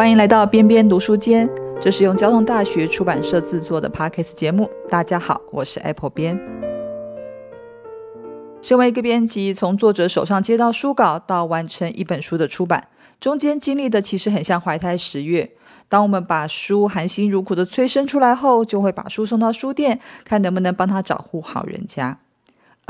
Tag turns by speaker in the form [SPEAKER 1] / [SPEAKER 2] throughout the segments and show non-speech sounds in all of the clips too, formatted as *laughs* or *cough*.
[SPEAKER 1] 欢迎来到边边读书间，这是用交通大学出版社制作的 Podcast 节目。大家好，我是 Apple 编。身为一个编辑，从作者手上接到书稿到完成一本书的出版，中间经历的其实很像怀胎十月。当我们把书含辛茹苦的催生出来后，就会把书送到书店，看能不能帮他找户好人家。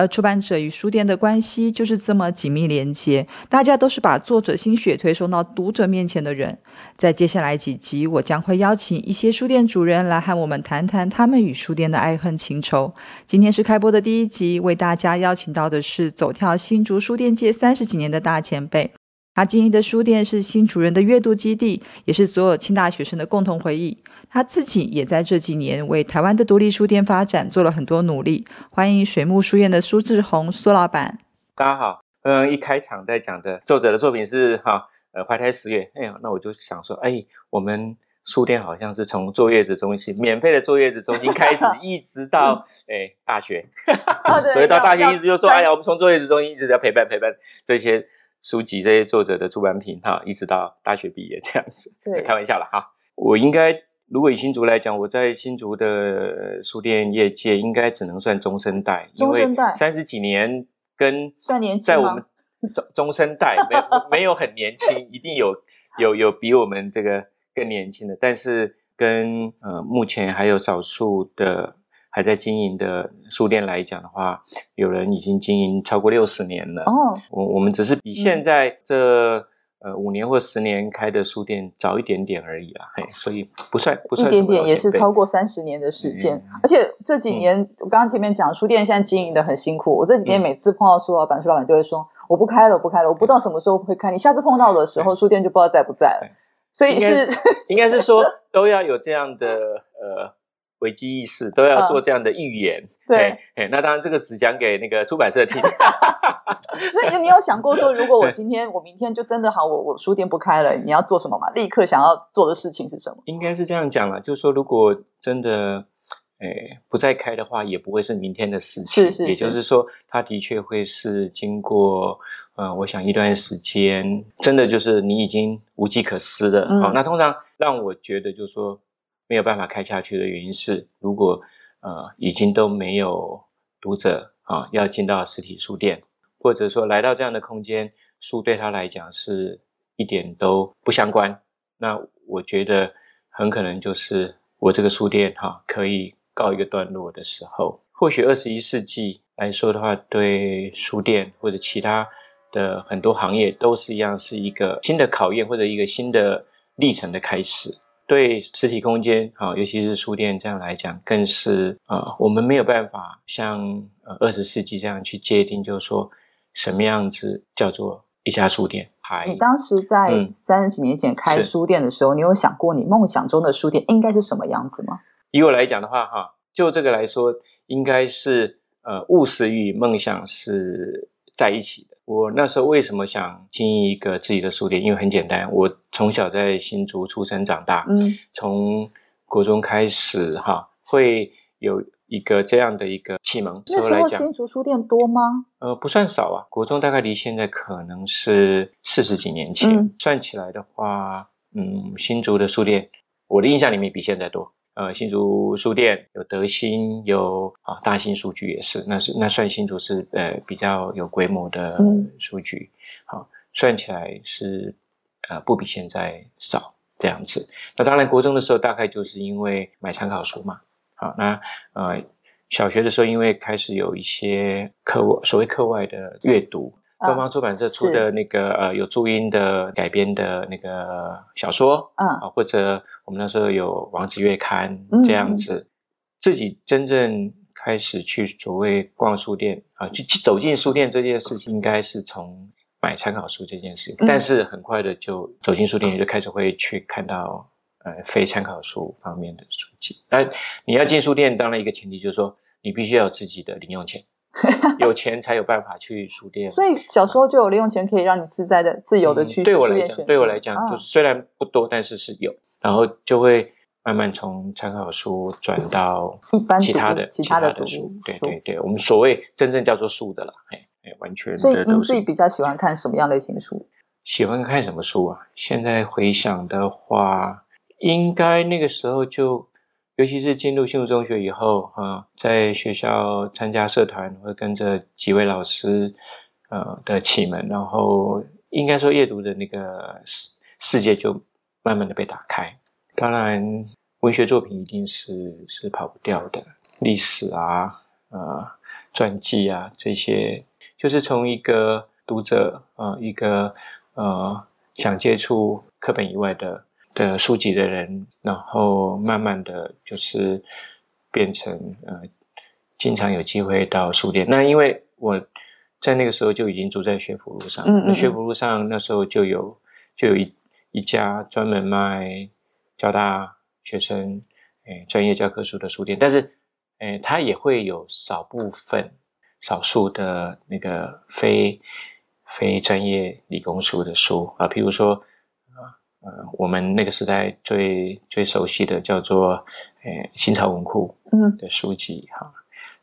[SPEAKER 1] 而出版者与书店的关系就是这么紧密连接，大家都是把作者心血推送到读者面前的人。在接下来几集，我将会邀请一些书店主人来和我们谈谈他们与书店的爱恨情仇。今天是开播的第一集，为大家邀请到的是走跳新竹书店界三十几年的大前辈。他经营的书店是新主人的阅读基地，也是所有清大学生的共同回忆。他自己也在这几年为台湾的独立书店发展做了很多努力。欢迎水木书院的苏志宏苏老板。
[SPEAKER 2] 大家好，嗯，一开场在讲的作者的作品是哈，呃，怀胎十月。哎呀，那我就想说，哎，我们书店好像是从坐月子中心免费的坐月子中心开始，*laughs* 一直到哎大学，*laughs* 所以到大学一直就说，哎呀，我们从坐月子中心一直在陪伴陪伴这些。书籍这些作者的出版品哈，一直到大学毕业这样子，
[SPEAKER 1] 对，
[SPEAKER 2] 开玩笑了哈。我应该如果以新竹来讲，我在新竹的书店业界应该只能算中生代，
[SPEAKER 1] 中生代
[SPEAKER 2] 三十几年跟
[SPEAKER 1] 算年轻
[SPEAKER 2] 在我们中中生代没没有很年轻，*laughs* 一定有有有比我们这个更年轻的，但是跟呃目前还有少数的。还在经营的书店来讲的话，有人已经经营超过六十年了。哦，我我们只是比现在这呃五年或十年开的书店早一点点而已啦。嘿，所以不算不算
[SPEAKER 1] 一点点，也是超过三十年的时间。而且这几年，我刚刚前面讲，书店现在经营的很辛苦。我这几年每次碰到苏老板，苏老板就会说：“我不开了，不开了，我不知道什么时候会开。你下次碰到的时候，书店就不知道在不在了。”所以是
[SPEAKER 2] 应该是说都要有这样的呃。危机意识都要做这样的预言，
[SPEAKER 1] 对，
[SPEAKER 2] 哎，那当然这个只讲给那个出版社听。*laughs* *laughs*
[SPEAKER 1] 所以你有想过说，如果我今天我明天就真的好，我我书店不开了，你要做什么嘛？立刻想要做的事情是什么？
[SPEAKER 2] 应该是这样讲了，就是说，如果真的，哎，不再开的话，也不会是明天的事情。
[SPEAKER 1] 是是，
[SPEAKER 2] 也就是说，它的确会是经过，呃，我想一段时间，真的就是你已经无计可施的。好，那通常让我觉得就是说。没有办法开下去的原因是，如果呃已经都没有读者啊，要进到实体书店，或者说来到这样的空间，书对他来讲是一点都不相关，那我觉得很可能就是我这个书店哈可以告一个段落的时候。或许二十一世纪来说的话，对书店或者其他的很多行业都是一样，是一个新的考验或者一个新的历程的开始。对实体空间啊，尤其是书店这样来讲，更是呃，我们没有办法像呃二十世纪这样去界定，就是说什么样子叫做一家书店。
[SPEAKER 1] 你当时在三十几年前开书店的时候，你有想过你梦想中的书店应该是什么样子吗？
[SPEAKER 2] 以我来讲的话，哈，就这个来说，应该是呃务实与梦想是在一起的。我那时候为什么想经营一个自己的书店？因为很简单，我从小在新竹出生长大，嗯，从国中开始哈，会有一个这样的一个启蒙。
[SPEAKER 1] 那时候新竹书店多吗？
[SPEAKER 2] 呃，不算少啊。国中大概离现在可能是四十几年前，算起来的话，嗯，新竹的书店，我的印象里面比现在多。呃，新竹书店有德兴，有啊大兴书局也是，那是那算新竹是呃比较有规模的书局，好算起来是呃不比现在少这样子。那当然国中的时候大概就是因为买参考书嘛，好那呃小学的时候因为开始有一些课外所谓课外的阅读。东方出版社出的那个呃有注音的改编的那个小说，嗯。啊，或者我们那时候有王子月刊这样子，自己真正开始去所谓逛书店啊，去去走进书店这件事情，应该是从买参考书这件事，但是很快的就走进书店，就开始会去看到呃非参考书方面的书籍。但你要进书店，当然一个前提就是说你必须要有自己的零用钱。*laughs* 有钱才有办法去书店，
[SPEAKER 1] 所以小时候就有零用钱可以让你自在的、自由的去。
[SPEAKER 2] 对我来讲，对我来讲，就是虽然不多，但是是有，然后就会慢慢从参考书转到
[SPEAKER 1] 一般
[SPEAKER 2] 其他的
[SPEAKER 1] 其他的
[SPEAKER 2] 书。对对对，我们所谓真正叫做书的了，哎哎，完全。
[SPEAKER 1] 所以您自己比较喜欢看什么样类型书？
[SPEAKER 2] 喜欢看什么书啊？现在回想的话，应该那个时候就，尤其是进入新竹中学以后啊，在学校参加社团，会跟着几位老师呃的启蒙，然后应该说阅读的那个世世界就慢慢的被打开。当然，文学作品一定是是跑不掉的，历史啊，呃，传记啊这些，就是从一个读者啊，一个。呃，想接触课本以外的的书籍的人，然后慢慢的就是变成呃，经常有机会到书店。那因为我在那个时候就已经住在学府路上，那学府路上那时候就有就有一一家专门卖交大学生诶专业教科书的书店，但是诶，它也会有少部分少数的那个非。非专业理工书的书啊，譬如说，啊呃，我们那个时代最最熟悉的叫做，呃，新潮文库嗯的书籍哈，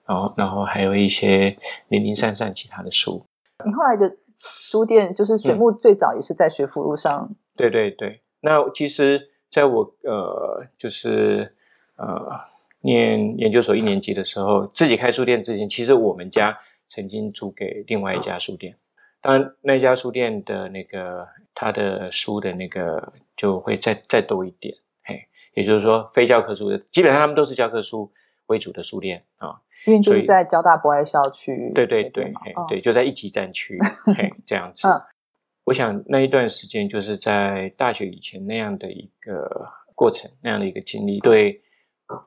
[SPEAKER 2] 然后然后还有一些零零散散其他的书。
[SPEAKER 1] 你后来的书店就是水木最早也是在学府路上。
[SPEAKER 2] 对对对，那其实在我呃就是呃念研究所一年级的时候，自己开书店之前，其实我们家曾经租给另外一家书店。当然，那家书店的那个他的书的那个就会再再多一点，嘿，也就是说非教科书的，基本上他们都是教科书为主的书店啊。
[SPEAKER 1] 因为就是在交大博爱校区，
[SPEAKER 2] 对对对，嘿，对，就在一级战区，*laughs* 嘿，这样子。我想那一段时间就是在大学以前那样的一个过程，那样的一个经历，对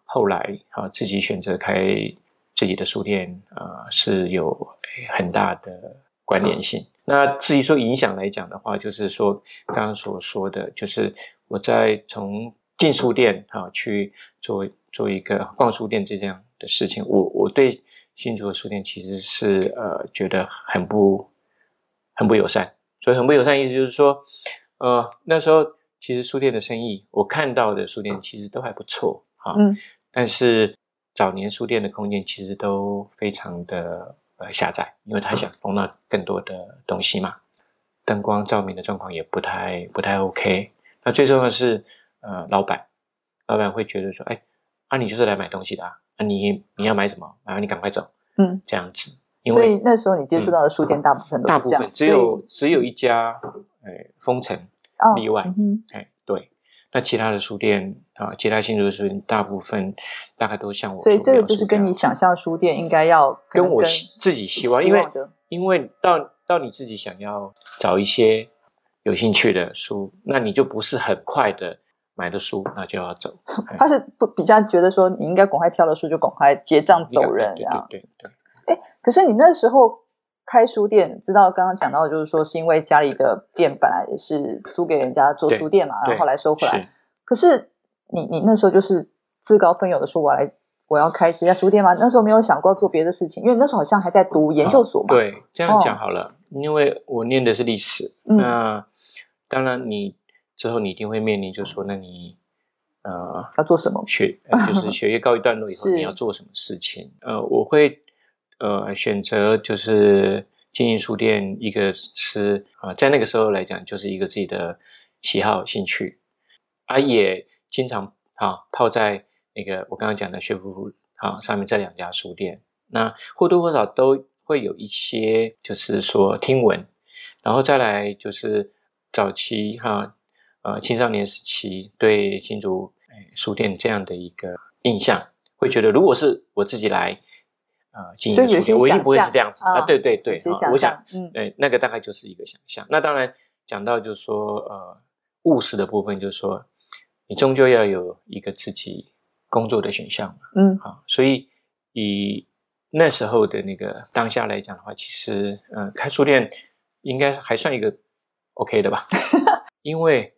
[SPEAKER 2] 后来啊自己选择开自己的书店啊是有很大的。关联性。那至于说影响来讲的话，就是说刚刚所说的，就是我在从进书店啊去做做一个逛书店这样的事情，我我对新竹的书店其实是呃觉得很不很不友善。所以很不友善意思就是说，呃那时候其实书店的生意，我看到的书店其实都还不错哈，嗯，但是早年书店的空间其实都非常的。呃，下载，因为他想容纳更多的东西嘛，灯光照明的状况也不太不太 OK。那最重要的是，呃，老板，老板会觉得说，哎，啊，你就是来买东西的啊，啊你你要买什么？然后你赶快走，嗯，这样子。
[SPEAKER 1] 所以那时候你接触到的书店大部分都
[SPEAKER 2] 大部分只有只有一家，哎，封城例外，哎，对。那其他的书店啊，其他新竹的书店，大部分大概都像我，
[SPEAKER 1] 所以这个就是跟你想象书店应该要
[SPEAKER 2] 跟我自己希望，因为因为到到你自己想要找一些有兴趣的书，那你就不是很快的买的书，那就要走。*laughs*
[SPEAKER 1] 他是不比较觉得说你应该赶快挑了书就赶快结账走人，这样
[SPEAKER 2] 对对。
[SPEAKER 1] 哎，可是你那时候。开书店，知道刚刚讲到，就是说是因为家里的店本来也是租给人家做书店嘛，然后后来收回来。可是你你那时候就是自告奋勇的说，我来我要开一家书店吗？那时候没有想过做别的事情，因为那时候好像还在读研究所嘛。
[SPEAKER 2] 对，这样讲好了，因为我念的是历史，那当然你之后你一定会面临，就是说，那你
[SPEAKER 1] 呃要做什么？
[SPEAKER 2] 学就是学业告一段落以后，*laughs* 你要做什么事情？呃，我会。呃，选择就是经营书店，一个是啊，在那个时候来讲，就是一个自己的喜好兴趣，啊，也经常啊泡在那个我刚刚讲的学府啊上面这两家书店，那或多或少都会有一些，就是说听闻，然后再来就是早期哈呃青少年时期对新竹书店这样的一个印象，会觉得如果是我自己来。啊，经营书店，我一定不会是这样子啊！对对对，啊，我想，嗯，对，那个大概就是一个想象。那当然讲到就是说，呃，务实的部分就是说，你终究要有一个自己工作的选项嘛，嗯，好，所以以那时候的那个当下来讲的话，其实，嗯，开书店应该还算一个 OK 的吧，*laughs* 因为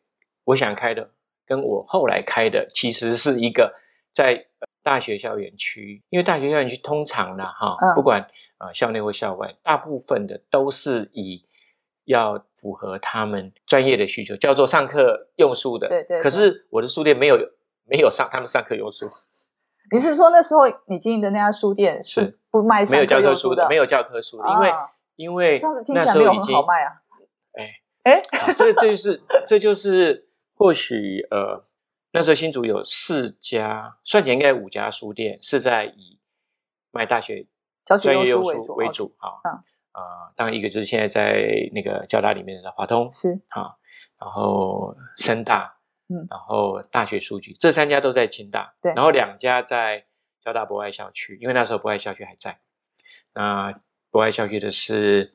[SPEAKER 2] 我想开的跟我后来开的其实是一个在。大学校园区，因为大学校园区通常呢，哈，不管啊校内或校外，大部分的都是以要符合他们专业的需求，叫做上课用书的。
[SPEAKER 1] 对对。
[SPEAKER 2] 可是我的书店没有没有上他们上课用书。*laughs*
[SPEAKER 1] 你是说那时候你经营的那家书店是不卖
[SPEAKER 2] 没有教科
[SPEAKER 1] 书
[SPEAKER 2] 的？没有教科书的，因为因为
[SPEAKER 1] 这样子听起来没有很好卖啊。
[SPEAKER 2] 哎，
[SPEAKER 1] 哎，
[SPEAKER 2] 这这就是这就是或许呃那时候新竹有四家，算起来应该五家书店是在以卖大学专业用书为主啊。嗯啊，当然一个就是现在在那个交大里面的华通
[SPEAKER 1] 是
[SPEAKER 2] 啊，然后深大嗯，然后大学书局这三家都在清大，
[SPEAKER 1] 对，
[SPEAKER 2] 然后两家在交大博爱校区，因为那时候博爱校区还在。那博爱校区的是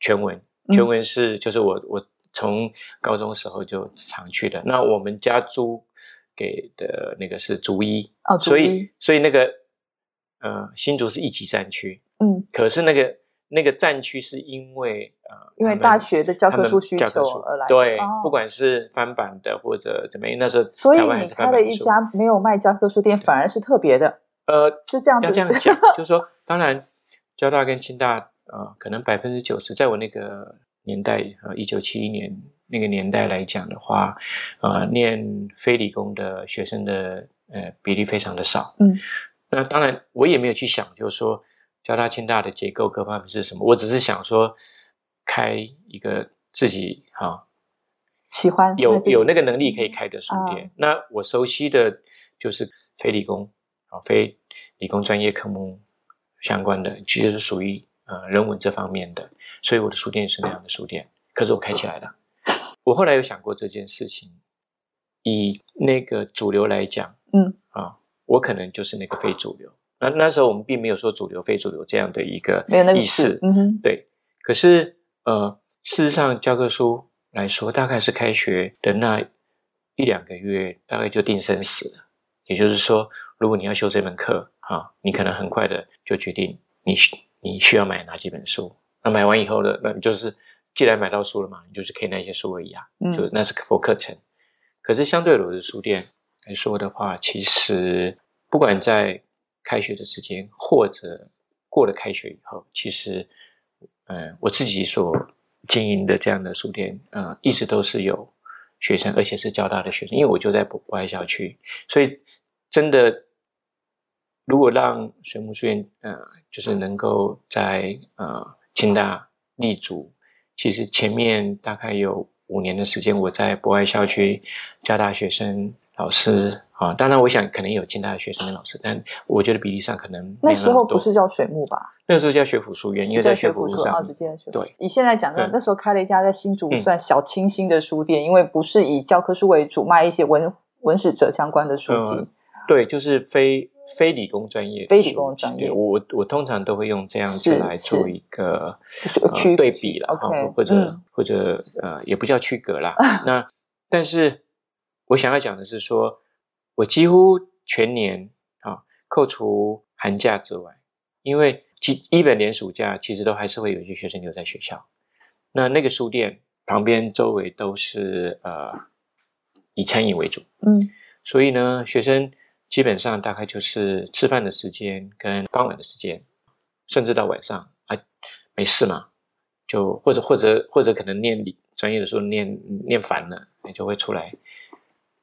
[SPEAKER 2] 全文，全文是就是我我从高中时候就常去的。那我们家租给的那个是竹一
[SPEAKER 1] 哦，
[SPEAKER 2] 所以所以那个呃新竹是一级战区，嗯，可是那个那个战区是因为呃
[SPEAKER 1] 因为大学的教科书需求而来，
[SPEAKER 2] 对，不管是翻版的或者怎么样，那时候
[SPEAKER 1] 所以你开了一家没有卖教科书店，反而是特别的，
[SPEAKER 2] 呃，
[SPEAKER 1] 是这样子，
[SPEAKER 2] 要这样讲，*laughs* 就是说当然。交大跟清大，呃，可能百分之九十，在我那个年代，呃，一九七一年那个年代来讲的话，呃，念非理工的学生的呃比例非常的少。嗯，那当然我也没有去想，就是说交大、清大的结构各方面是什么，我只是想说开一个自己哈
[SPEAKER 1] 喜欢
[SPEAKER 2] 有有那个能力可以开的书店。那我熟悉的就是非理工啊，非理工专业科目。相关的其实是属于呃人文这方面的，所以我的书店是那样的书店。可是我开起来了。我后来有想过这件事情，以那个主流来讲，嗯啊，我可能就是那个非主流。那那时候我们并没有说主流非主流这样的一个意识，嗯哼，对。可是呃，事实上教科书来说，大概是开学的那一两个月，大概就定生死了。也就是说，如果你要修这门课，啊，你可能很快的就决定你你需要买哪几本书。那买完以后呢，那你就是既然买到书了嘛，你就是可以那些书而已啊，就那是课课程。可是相对我的书店来说的话，其实不管在开学的时间，或者过了开学以后，其实，嗯，我自己所经营的这样的书店，嗯，一直都是有学生，而且是交大的学生，因为我就在博爱校区，所以真的。如果让水木书院，呃，就是能够在呃清大立足，其实前面大概有五年的时间，我在博爱校区教大学生、老师啊，当然我想可能有清大的学生跟老师，但我觉得比例上可能
[SPEAKER 1] 那时候不是叫水木吧？
[SPEAKER 2] 那个时候叫学府书院，因为在学府
[SPEAKER 1] 书
[SPEAKER 2] 上，
[SPEAKER 1] 对，你现在讲的那时候开了一家在新竹算小清新的书店，因为不是以教科书为主，卖一些文文史哲相关的书籍，
[SPEAKER 2] 对，就是非。非理工专业，
[SPEAKER 1] 非理工专业，
[SPEAKER 2] 我我通常都会用这样子来做一个对比了，或者或者呃，也不叫区隔啦。*laughs* 那但是我想要讲的是说，我几乎全年啊，扣除寒假之外，因为基一本连暑假其实都还是会有一些学生留在学校。那那个书店旁边周围都是呃以餐饮为主，嗯，所以呢，学生。基本上大概就是吃饭的时间跟傍晚的时间，甚至到晚上啊，没事嘛，就或者或者或者可能念专业的时候念念烦了，你就会出来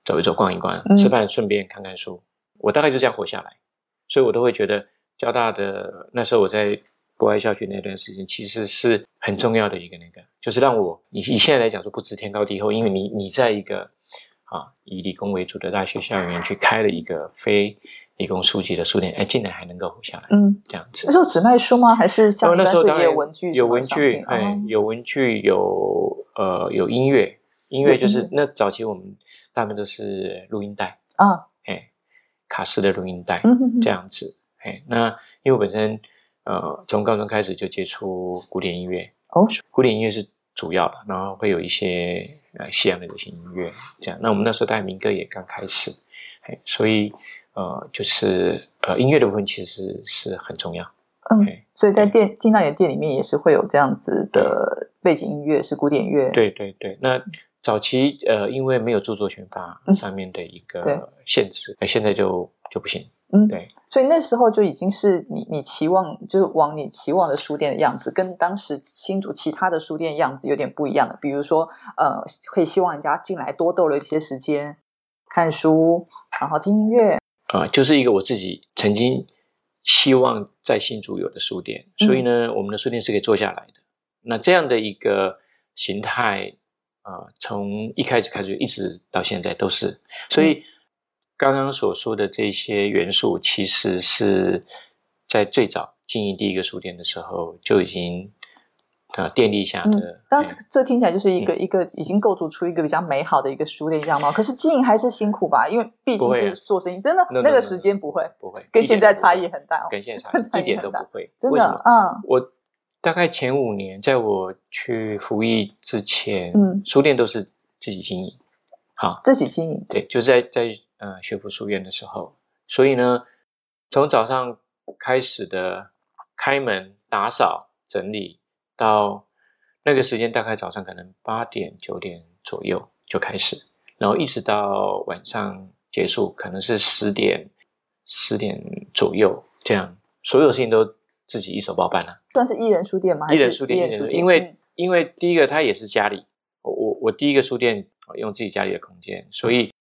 [SPEAKER 2] 走一走、逛一逛，吃饭顺便看看书。我大概就这样活下来，所以我都会觉得交大的那时候我在国外校区那段时间，其实是很重要的一个那个，就是让我以以现在来讲说不知天高地厚，因为你你在一个。啊，以理工为主的大学校园去开了一个非理工书籍的书店，哎，竟然还能够活下来，嗯，这样子。
[SPEAKER 1] 那时候只卖书吗？还是像
[SPEAKER 2] 那时候
[SPEAKER 1] 有文具？
[SPEAKER 2] 有文具，哎，有文具，有呃，有音乐。音乐就是那早期我们大部分都是录音带啊，哎，卡式的录音带嗯，这样子。哎，那因为我本身呃从高中开始就接触古典音乐，哦，古典音乐是主要的，然后会有一些。呃，西洋的流行音乐这样，那我们那时候带民歌也刚开始，哎，所以呃，就是呃，音乐的部分其实是很重要。
[SPEAKER 1] 嗯，所以在店进到你的店里面也是会有这样子的背景音乐，是古典乐。
[SPEAKER 2] 对对对，那早期呃，因为没有著作权法上面的一个限制，那现在就就不行。嗯，对，
[SPEAKER 1] 所以那时候就已经是你你期望就是往你期望的书店的样子，跟当时新竹其他的书店样子有点不一样的。比如说，呃，可以希望人家进来多逗留一些时间，看书，然后听音乐。
[SPEAKER 2] 啊，就是一个我自己曾经希望在新竹有的书店。所以呢，我们的书店是可以坐下来的。那这样的一个形态，呃，从一开始开始一直到现在都是。所以刚刚所说的这些元素，其实是在最早经营第一个书店的时候就已经。啊，奠定下的，
[SPEAKER 1] 当这听起来就是一个一个已经构筑出一个比较美好的一个书店样貌。可是经营还是辛苦吧？因为毕竟是做生意，真的那个时间不会
[SPEAKER 2] 不会
[SPEAKER 1] 跟现在差异很大哦，
[SPEAKER 2] 跟现在差异一点都不会，
[SPEAKER 1] 真的嗯，
[SPEAKER 2] 我大概前五年，在我去服役之前，嗯，书店都是自己经营，好，
[SPEAKER 1] 自己经营，
[SPEAKER 2] 对，就是在在呃学府书院的时候，所以呢，从早上开始的开门、打扫、整理。到那个时间，大概早上可能八点九点左右就开始，然后一直到晚上结束，可能是十点十点左右这样，所有事情都自己一手包办了。
[SPEAKER 1] 算是一人书店吗？
[SPEAKER 2] 一人书店，因为因为第一个它也是家里，我我我第一个书店用自己家里的空间，所以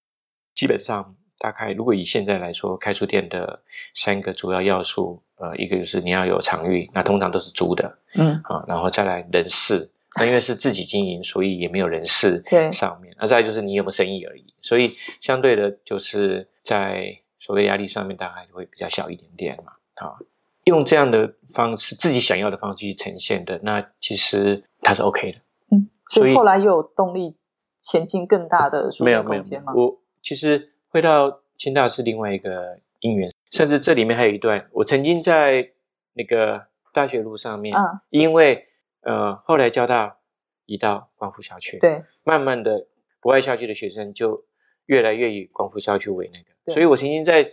[SPEAKER 2] 基本上。大概如果以现在来说，开书店的三个主要要素，呃，一个就是你要有场域，那通常都是租的，嗯，啊，然后再来人事，那因为是自己经营，所以也没有人事对上面，那再就是你有没有生意而已，所以相对的，就是在所谓压力上面，大概会比较小一点点嘛，啊，用这样的方式，自己想要的方式去呈现的，那其实它是 OK 的，
[SPEAKER 1] 嗯，所以后来又有动力前进更大的没有空间吗？
[SPEAKER 2] 我其实。回到清大是另外一个因缘，甚至这里面还有一段，我曾经在那个大学路上面，嗯因为呃后来交大移到光复校区，
[SPEAKER 1] 对，
[SPEAKER 2] 慢慢的不爱校区的学生就越来越以光复校区为那个，所以我曾经在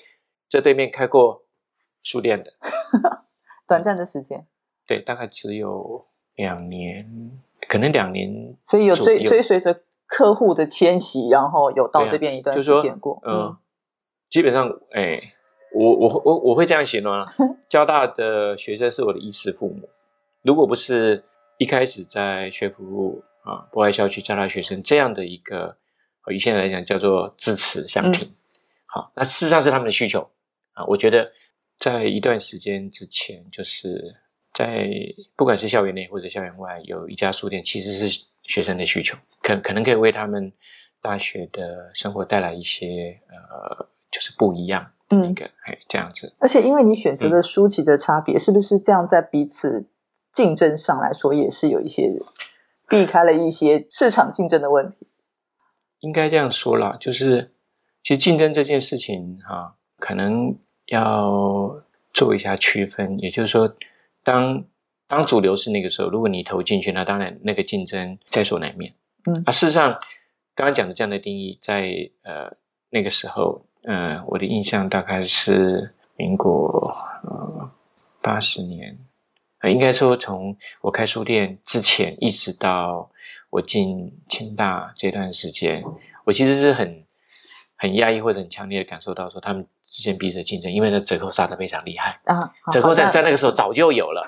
[SPEAKER 2] 这对面开过书店的，*laughs*
[SPEAKER 1] 短暂的时间，
[SPEAKER 2] 对，大概只有两年，可能两年，
[SPEAKER 1] 所以有追追随着。客户的迁徙，然后有到这边一段时间过。嗯，
[SPEAKER 2] 基本上，哎，我我我我会这样形容啊。*laughs* 交大的学生是我的衣食父母。如果不是一开始在学府啊，博爱校区交大学生这样的一个，以现在来讲叫做支持相挺。好，那事实上是他们的需求啊。我觉得在一段时间之前，就是在不管是校园内或者校园外，有一家书店，其实是学生的需求。可可能可以为他们大学的生活带来一些呃，就是不一样的一个哎这样子。
[SPEAKER 1] 而且因为你选择的书籍的差别，是不是这样在彼此竞争上来说也是有一些避开了一些市场竞争的问题？
[SPEAKER 2] 应该这样说啦，就是其实竞争这件事情哈，可能要做一下区分。也就是说，当当主流是那个时候，如果你投进去，那当然那个竞争在所难免。嗯。啊，事实上，刚刚讲的这样的定义，在呃那个时候，呃，我的印象大概是民国呃八十年，呃，应该说从我开书店之前，一直到我进清大这段时间，我其实是很很压抑或者很强烈的感受到说，他们之间彼此竞争，因为那折扣杀的非常厉害。啊，折扣战在那个时候早就有了，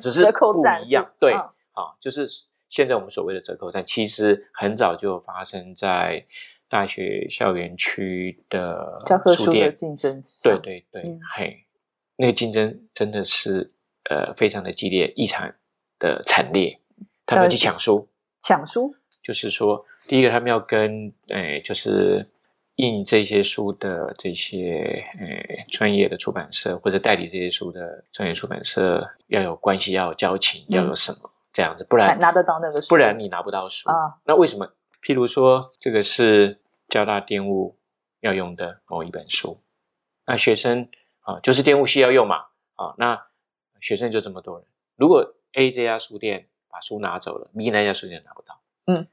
[SPEAKER 2] 只是 *laughs* 不一样，对，啊，就是。现在我们所谓的折扣战，其实很早就发生在大学校园区的
[SPEAKER 1] 教科书的竞争。
[SPEAKER 2] 对对对，嘿，那个竞争真的是呃非常的激烈，异常的惨烈。他们去抢书，
[SPEAKER 1] 抢书，
[SPEAKER 2] 就是说，第一个他们要跟诶，就是印这些书的这些诶专业的出版社或者代理这些书的专业出版社要有关系，要有交情，要有什么？这样子，不然
[SPEAKER 1] 拿得到那个书，
[SPEAKER 2] 不然你拿不到书啊。那为什么？譬如说，这个是交大电务要用的某一本书，那学生啊，就是电务系要用嘛啊，那学生就这么多人。如果 A 这家书店把书拿走了，B 那家书店拿不到，嗯，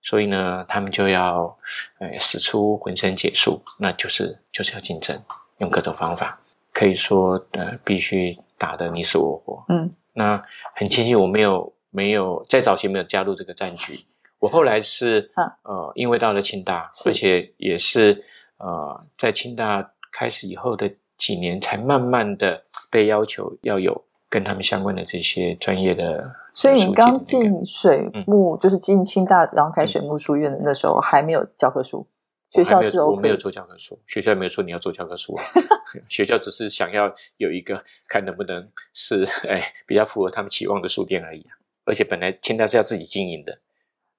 [SPEAKER 2] 所以呢，他们就要呃使出浑身解数，那就是就是要竞争，用各种方法，可以说呃必须打得你死我活，嗯，那很庆幸我没有。没有在早期没有加入这个战局，我后来是呃，因为到了清大，而且也是呃，在清大开始以后的几年，才慢慢的被要求要有跟他们相关的这些专业的。
[SPEAKER 1] 所以你刚进水木，就是进清大，然后开水木书院的那时候，还没有教科书。学校是
[SPEAKER 2] OK，我没有做教科书，学校没有说你要做教科书啊。*laughs* 学校只是想要有一个看能不能是哎比较符合他们期望的书店而已啊。而且本来清大是要自己经营的，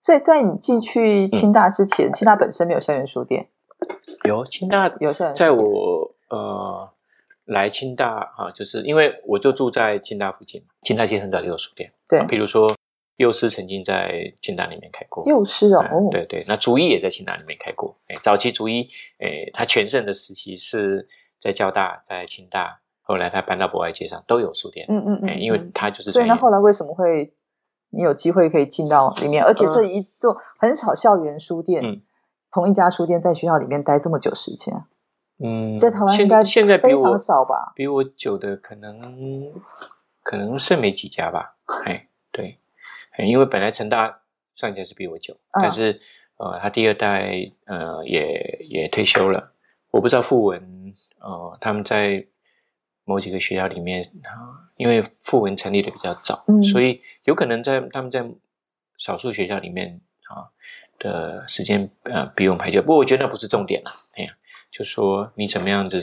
[SPEAKER 1] 所以在你进去清大之前，清大本身没有校园书店。
[SPEAKER 2] 有清大
[SPEAKER 1] 有校园，
[SPEAKER 2] 在我呃来清大啊，就是因为我就住在清大附近，清大街很早就有书店。
[SPEAKER 1] 对，
[SPEAKER 2] 比如说幼师曾经在清大里面开过。
[SPEAKER 1] 幼师哦，
[SPEAKER 2] 对对，那竹一也在清大里面开过。哎，早期竹一，哎，他全盛的时期是在交大，在清大，后来他搬到博爱街上都有书店。
[SPEAKER 1] 嗯嗯嗯，
[SPEAKER 2] 因为他就是。
[SPEAKER 1] 所以那后来为什么会你有机会可以进到里面？而且这一座很少校园书店。同一家书店在学校里面待这么久时间，
[SPEAKER 2] 嗯，
[SPEAKER 1] 在台湾应该
[SPEAKER 2] 现在
[SPEAKER 1] 非常少吧？
[SPEAKER 2] 比我久的可能可能剩没几家吧。哎，对，因为本来成大上一家是比我久，但是呃，他第二代呃也也退休了。我不知道傅文呃他们在某几个学校里面啊，因为傅文成立的比较早，所以有可能在他们在少数学校里面啊。的时间呃比我们还久，不过我觉得那不是重点了。哎呀，就说你怎么样子，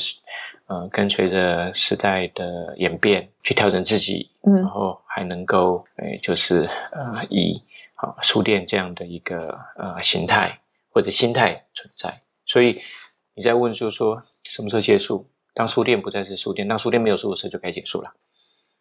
[SPEAKER 2] 呃，跟随着时代的演变去调整自己，嗯，然后还能够，哎，就是呃以啊书店这样的一个呃形态或者心态存在。所以你在问说说什么时候结束？当书店不再是书店，当书店没有书的时候就该结束了。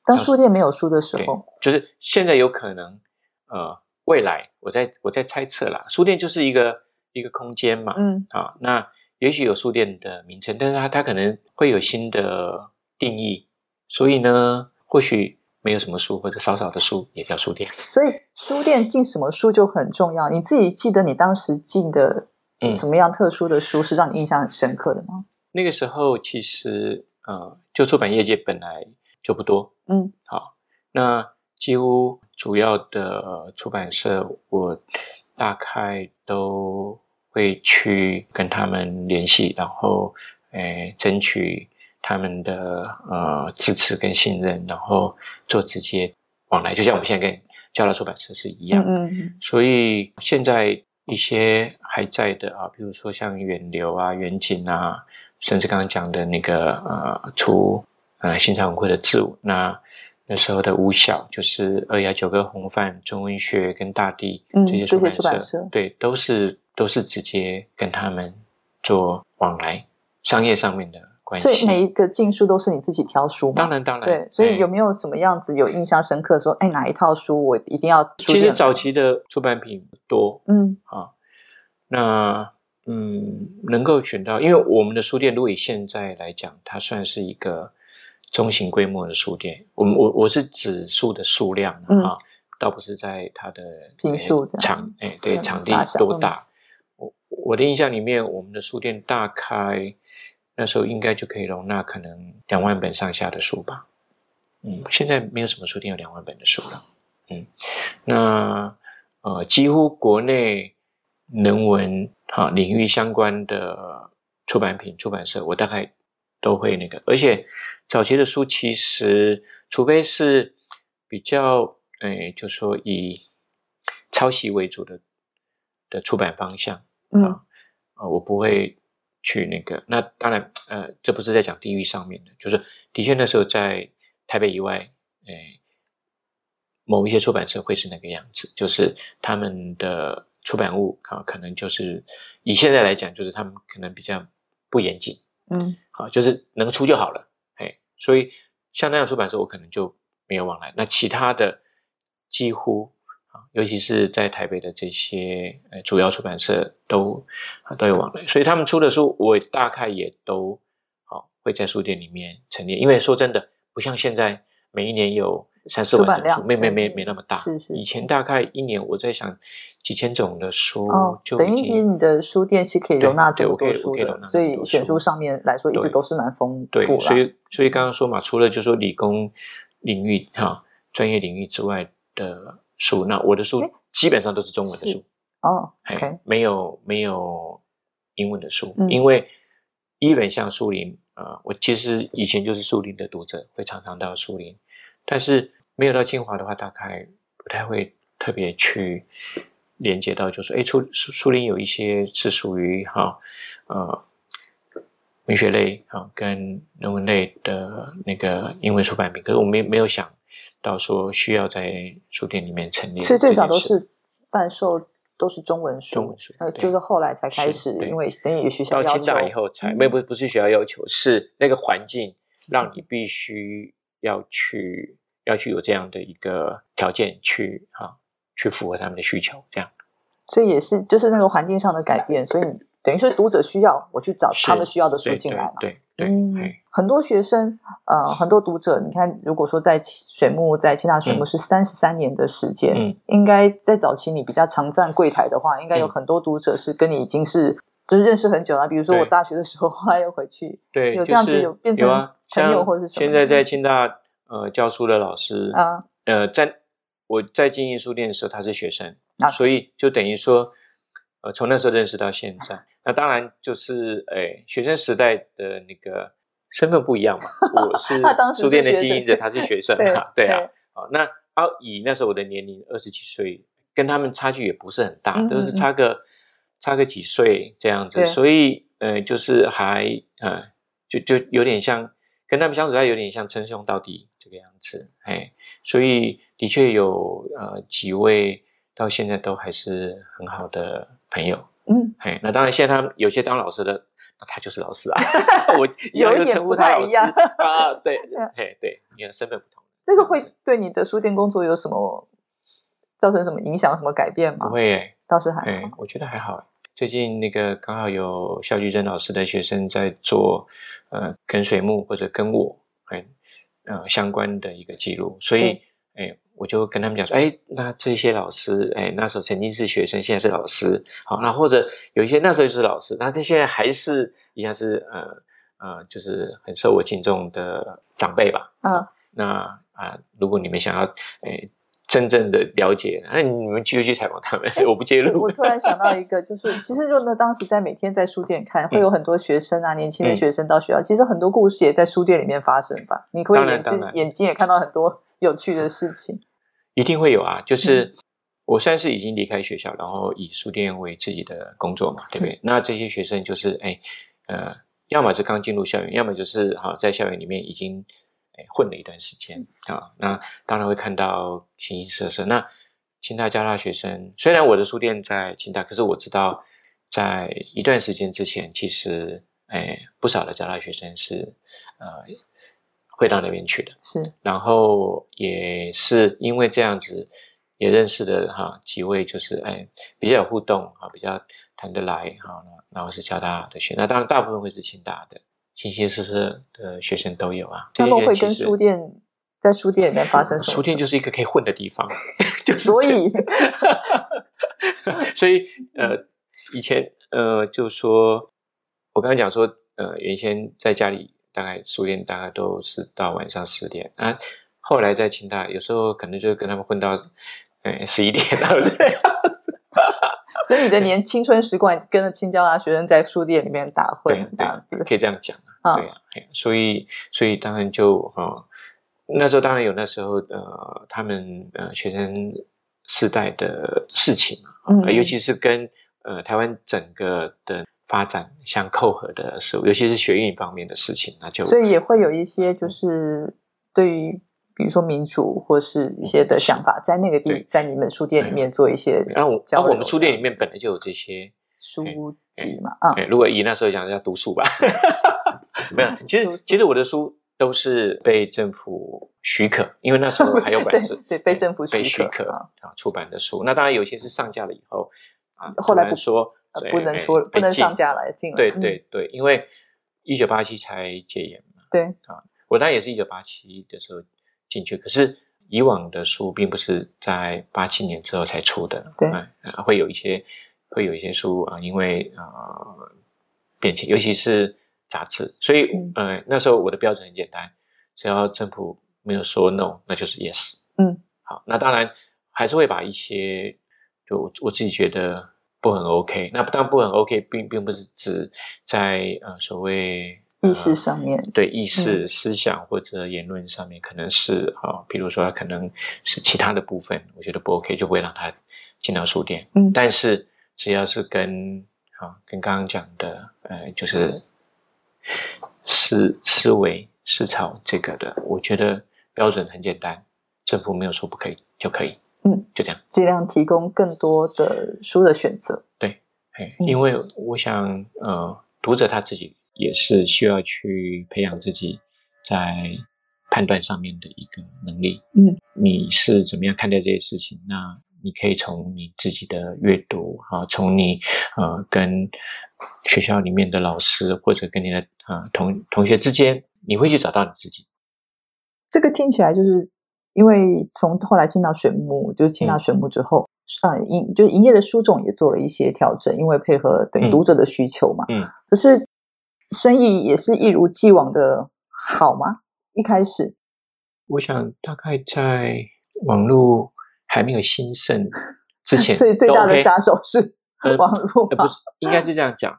[SPEAKER 1] 当书店没有书的时候，
[SPEAKER 2] 就是现在有可能呃。未来，我在我在猜测啦，书店就是一个一个空间嘛，嗯，啊，那也许有书店的名称，但是它它可能会有新的定义，所以呢，或许没有什么书或者少少的书也叫书店。
[SPEAKER 1] 所以书店进什么书就很重要。你自己记得你当时进的什么样特殊的书是让你印象很深刻的吗？
[SPEAKER 2] 那个时候其实呃，就出版业界本来就不多，嗯，好，那几乎。主要的出版社，我大概都会去跟他们联系，然后诶，争取他们的呃支持跟信任，然后做直接往来，就像我们现在跟交大出版社是一样。嗯嗯。所以现在一些还在的啊，比如说像远流啊、远景啊，甚至刚刚讲的那个呃出呃新潮文会的字那。那时候的五小就是二幺九个红范中文学跟大地这些出版社，对，都是都是直接跟他们做往来，商业上面的关系。
[SPEAKER 1] 所以每一个禁书都是你自己挑书吗？
[SPEAKER 2] 当然当然。
[SPEAKER 1] 对，所以有没有什么样子有印象深刻？说，哎，哪一套书我一定要？
[SPEAKER 2] 其实早期的出版品多，嗯，啊，那嗯，能够选到，因为我们的书店，如果以现在来讲，它算是一个。中型规模的书店，我们我我是指数的数量啊，倒不是在它的
[SPEAKER 1] 平数
[SPEAKER 2] 场，哎，对，场地多大？我我的印象里面，我们的书店大概那时候应该就可以容纳可能两万本上下的书吧。嗯，现在没有什么书店有两万本的书了。嗯，那呃，几乎国内人文哈领域相关的出版品出版社，我大概。都会那个，而且早期的书其实，除非是比较，哎，就说以抄袭为主的的出版方向，啊，啊，我不会去那个。那当然，呃，这不是在讲地域上面的，就是的确那时候在台北以外，哎，某一些出版社会是那个样子，就是他们的出版物啊，可能就是以现在来讲，就是他们可能比较不严谨。嗯，好，就是能出就好了，哎，所以像那样出版社，我可能就没有往来。那其他的几乎啊，尤其是在台北的这些呃主要出版社都都有往来，所以他们出的书，我大概也都好会在书店里面陈列。因为说真的，不像现在每一年有。三四万本书，没没没没那么大。
[SPEAKER 1] 是是，
[SPEAKER 2] 以前大概一年，我在想几千种的书，就
[SPEAKER 1] 等于其实你的书店是可以容纳这么多书的，所以选书上面来说一直都是蛮丰
[SPEAKER 2] 富。对，所以所以刚刚说嘛，除了就说理工领域哈专业领域之外的书，那我的书基本上都是中文的书
[SPEAKER 1] 哦，OK，
[SPEAKER 2] 没有没有英文的书，因为一本像树林啊，我其实以前就是树林的读者，会常常到树林。但是没有到清华的话，大概不太会特别去连接到，就说，哎，书书林有一些是属于哈呃文学类啊跟人文类的那个英文出版品，可是我没没有想到说需要在书店里面陈列，
[SPEAKER 1] 所以最早都是贩售都是中文书，
[SPEAKER 2] 中文书，
[SPEAKER 1] 呃，就是后来才开始，因为等于学校
[SPEAKER 2] 到清大以后才，没不不是学校要求，是那个环境让你必须要去要去有这样的一个条件去啊，去符合他们的需求，这样。
[SPEAKER 1] 所以也是就是那个环境上的改变，所以等于说读者需要我去找他们需要的书进来嘛。
[SPEAKER 2] 对对，嗯，
[SPEAKER 1] 很多学生呃，很多读者，你看，如果说在水木在清大水木是三十三年的时间，嗯，应该在早期你比较常站柜台的话，应该有很多读者是跟你已经是就是认识很久了。比如说我大学的时候，后来又回去，
[SPEAKER 2] 对，
[SPEAKER 1] 有这样子有变成朋友或是什
[SPEAKER 2] 么？现在在清大呃教书的老师啊，呃，在我在经营书店的时候，他是学生。那所以就等于说，呃，从那时候认识到现在，*laughs* 那当然就是，哎，学生时代的那个身份不一样嘛。我是 *laughs* 书店的经营者，他是学生 *laughs* 啊，对啊。好，那啊，以那时候我的年龄二十几岁，跟他们差距也不是很大，都是差个差个几岁这样子。所以，呃，就是还，呃，就就有点像跟他们相处，还有点像称兄道弟这个样子。哎，所以的确有呃几位。到现在都还是很好的朋友，嗯，哎，那当然现在他有些当老师的，那他就是老师啊，*laughs* 我
[SPEAKER 1] 有一点不太一样
[SPEAKER 2] 啊，对，*laughs* 哎，对，你的身份不同，
[SPEAKER 1] 这个会对你的书店工作有什么造成什么影响、什么改变吗？
[SPEAKER 2] 不会，
[SPEAKER 1] 倒是还好，
[SPEAKER 2] 我觉得还好。最近那个刚好有肖菊珍老师的学生在做，呃，跟水木或者跟我很呃相关的一个记录，所以，哎。我就跟他们讲说，哎，那这些老师，哎，那时候曾经是学生，现在是老师，好，那或者有一些那时候就是老师，那他现在还是一样是呃呃，就是很受我敬重的长辈吧。嗯，那啊，如果你们想要，哎，真正的了解，那你们继续去采访他们，我不介入。
[SPEAKER 1] 我突然想到一个，就是其实就那当时在每天在书店看，会有很多学生啊，年轻的学生到学校，其实很多故事也在书店里面发生吧。你可以眼睛眼睛也看到很多。有趣的事情 *laughs*
[SPEAKER 2] 一定会有啊！就是我算是已经离开学校，然后以书店为自己的工作嘛，对不对？那这些学生就是哎呃，要么是刚进入校园，要么就是哈在校园里面已经哎混了一段时间啊。那当然会看到形形色色。那清大交大学生，虽然我的书店在清大，可是我知道在一段时间之前，其实哎不少的交大学生是呃。会到那边去的，
[SPEAKER 1] 是，
[SPEAKER 2] 然后也是因为这样子，也认识的哈几位，就是哎比较有互动啊，比较谈得来哈，然后是交大的学，那当然大部分会是清大的，形形色色的学生都有啊。
[SPEAKER 1] 他们会跟书店在书店里面发生什么？
[SPEAKER 2] 书店就是一个可以混的地方，*laughs* 就
[SPEAKER 1] 所以，
[SPEAKER 2] 所以呃，以前呃，就说我刚才讲说呃，原先在家里。大概书店大概都是到晚上十点啊，后来在清大有时候可能就跟他们混到，嗯十一点了这样子。*laughs*
[SPEAKER 1] 所以你的年青春时光跟着青椒啊学生在书店里面打混，这样子
[SPEAKER 2] 可以这样讲啊。对啊，所以所以当然就哈，那时候当然有那时候呃他们呃学生时代的事情嘛，尤其是跟呃台湾整个的。发展相扣合的事物，尤其是学运方面的事情，那就
[SPEAKER 1] 所以也会有一些就是对于比如说民主或是一些的想法，在那个地在你们书店里面做一些。
[SPEAKER 2] 然后，然后我们书店里面本来就有这些
[SPEAKER 1] 书籍嘛，啊，
[SPEAKER 2] 如果以那时候讲，叫读书吧，*laughs* 没有。其实，其实我的书都是被政府许可，因为那时候还有本子，
[SPEAKER 1] 对，被政府
[SPEAKER 2] 被许可啊出版的书。那当然有些是上架了以后啊，后来不说。
[SPEAKER 1] 不能说不能上架了进了，
[SPEAKER 2] 对对对，因为一九八七才戒严嘛。
[SPEAKER 1] 对
[SPEAKER 2] 啊，我当然也是一九八七的时候进去，可是以往的书并不是在八七年之后才出的，
[SPEAKER 1] 对，
[SPEAKER 2] 会有一些会有一些书啊，因为呃变迁，尤其是杂志，所以呃那时候我的标准很简单，只要政府没有说 no，那就是 yes。嗯，好，那当然还是会把一些就我自己觉得。不很 OK，那当然不很 OK，并并不是指在呃所谓
[SPEAKER 1] 意识上面，
[SPEAKER 2] 对意识、思想或者言论上面，可能是哈，比如说他可能是其他的部分，我觉得不 OK，就不会让他进到书店。嗯，但是只要是跟啊跟刚刚讲的呃，就是思思维思潮这个的，我觉得标准很简单，政府没有说不可以就可以。嗯，就这样，
[SPEAKER 1] 尽量提供更多的书的选择。
[SPEAKER 2] 对，哎，因为我想，呃，读者他自己也是需要去培养自己在判断上面的一个能力。嗯，你是怎么样看待这些事情？那你可以从你自己的阅读啊，从你呃跟学校里面的老师或者跟你的啊同同学之间，你会去找到你自己。
[SPEAKER 1] 这个听起来就是因为从后来进到水木，就是进到水木之后，啊营就是营业的书种也做了一些调整，因为配合等读者的需求嘛。嗯。可是生意也是一如既往的好吗？一开始，
[SPEAKER 2] 我想大概在网络。还没有兴盛之前，*laughs*
[SPEAKER 1] 所以最大的杀手是网络。
[SPEAKER 2] 不是，应该是这样讲。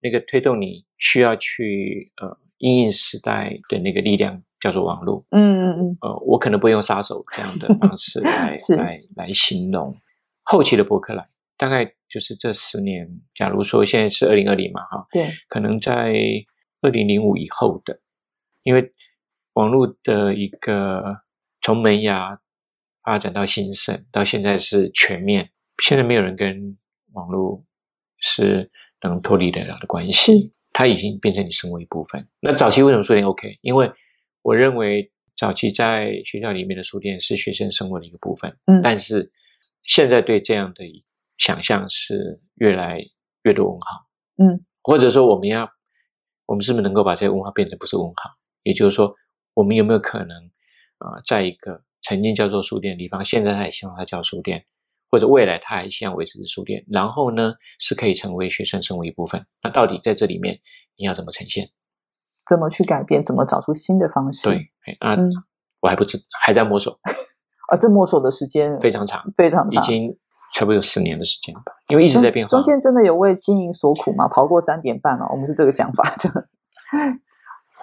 [SPEAKER 2] 那个推动你需要去呃应应时代的那个力量叫做网络。嗯嗯嗯。呃，我可能不用杀手这样的方式来 *laughs* 来来形容后期的博客来，大概就是这十年。假如说现在是二零二零嘛，哈，
[SPEAKER 1] 对，
[SPEAKER 2] 可能在二零零五以后的，因为网络的一个从萌芽。发展到兴盛，到现在是全面。现在没有人跟网络是能脱离得了的关系，它已经变成你生活一部分。那早期为什么书店 OK？因为我认为早期在学校里面的书店是学生生活的一个部分。嗯，但是现在对这样的想象是越来越多问号。嗯，或者说我们要，我们是不是能够把这些问号变成不是问号？也就是说，我们有没有可能啊，在一个曾经叫做书店的地方，现在他也希望它叫书店，或者未来他还希望维持是书店。然后呢，是可以成为学生生活一部分。那到底在这里面你要怎么呈现？
[SPEAKER 1] 怎么去改变？怎么找出新的方式？
[SPEAKER 2] 对，啊，我还不知，还在摸索。*laughs*
[SPEAKER 1] 啊，这摸索的时间
[SPEAKER 2] 非常长，
[SPEAKER 1] 非常长，
[SPEAKER 2] 已经差不多有十年的时间吧。因为一直在变化。
[SPEAKER 1] 中间真的有为经营所苦吗？跑过三点半吗？我们是这个讲法的，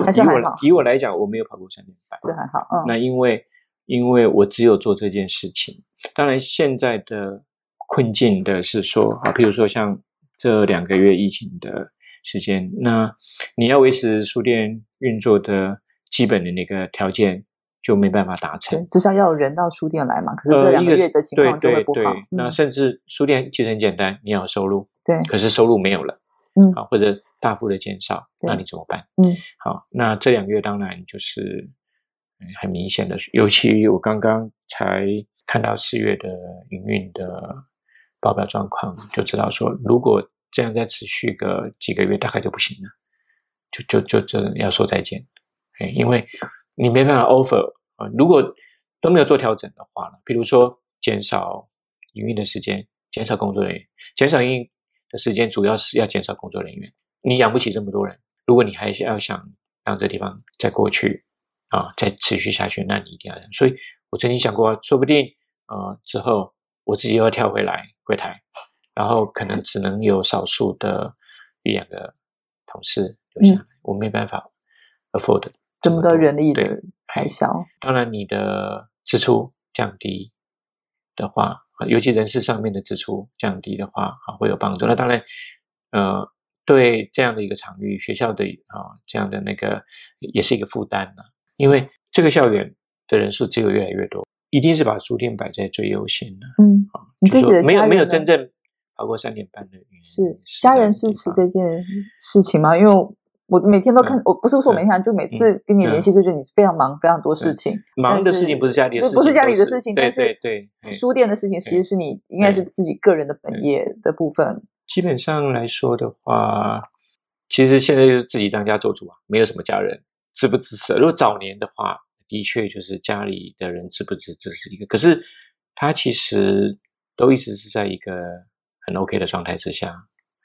[SPEAKER 1] 还是还好？
[SPEAKER 2] 以我来讲，我没有跑过三点半，
[SPEAKER 1] 是还好。嗯，
[SPEAKER 2] 那因为。因为我只有做这件事情。当然，现在的困境的是说啊，譬如说像这两个月疫情的时间，那你要维持书店运作的基本的那个条件就没办法达成。
[SPEAKER 1] 至少要有人到书店来嘛。可是这两个月的情况就会不好。
[SPEAKER 2] 那甚至书店其实很简单，你要有收入。
[SPEAKER 1] 对。
[SPEAKER 2] 可是收入没有了，嗯，好，或者大幅的减少，那你怎么办？嗯，好，那这两个月当然就是。很明显的，尤其我刚刚才看到四月的营运的报表状况，就知道说，如果这样再持续个几个月，大概就不行了，就就就真要说再见。哎，因为你没办法 offer 啊，如果都没有做调整的话呢，比如说减少营运的时间，减少工作人员，减少营运的时间，主要是要减少工作人员。你养不起这么多人，如果你还是要想让这地方再过去。啊，再持续下去，那你一定要。所以我曾经想过，说不定呃之后我自己又要跳回来柜台，然后可能只能有少数的一两个同事留下来，我没办法 afford
[SPEAKER 1] 这么多人力的开销。
[SPEAKER 2] 当然，你的支出降低的话，尤其人事上面的支出降低的话，啊会有帮助。那当然，呃，对这样的一个场域，学校的啊这样的那个也是一个负担呢。因为这个校园的人数只有越来越多，一定是把书店摆在最优先的。嗯，
[SPEAKER 1] 你自己的
[SPEAKER 2] 没有没有真正跑过三点半的原因
[SPEAKER 1] 是家人支持这件事情吗？因为我每天都看，我不是说每天，就每次跟你联系，就觉得你非常忙，非常多事情。
[SPEAKER 2] 忙的事情不是家里的事，
[SPEAKER 1] 不是家里的事情，
[SPEAKER 2] 但是对
[SPEAKER 1] 书店的事情，其实是你应该是自己个人的本业的部分。
[SPEAKER 2] 基本上来说的话，其实现在就是自己当家做主啊，没有什么家人。支不支持？如果早年的话，的确就是家里的人支不支持是一个。可是他其实都一直是在一个很 OK 的状态之下，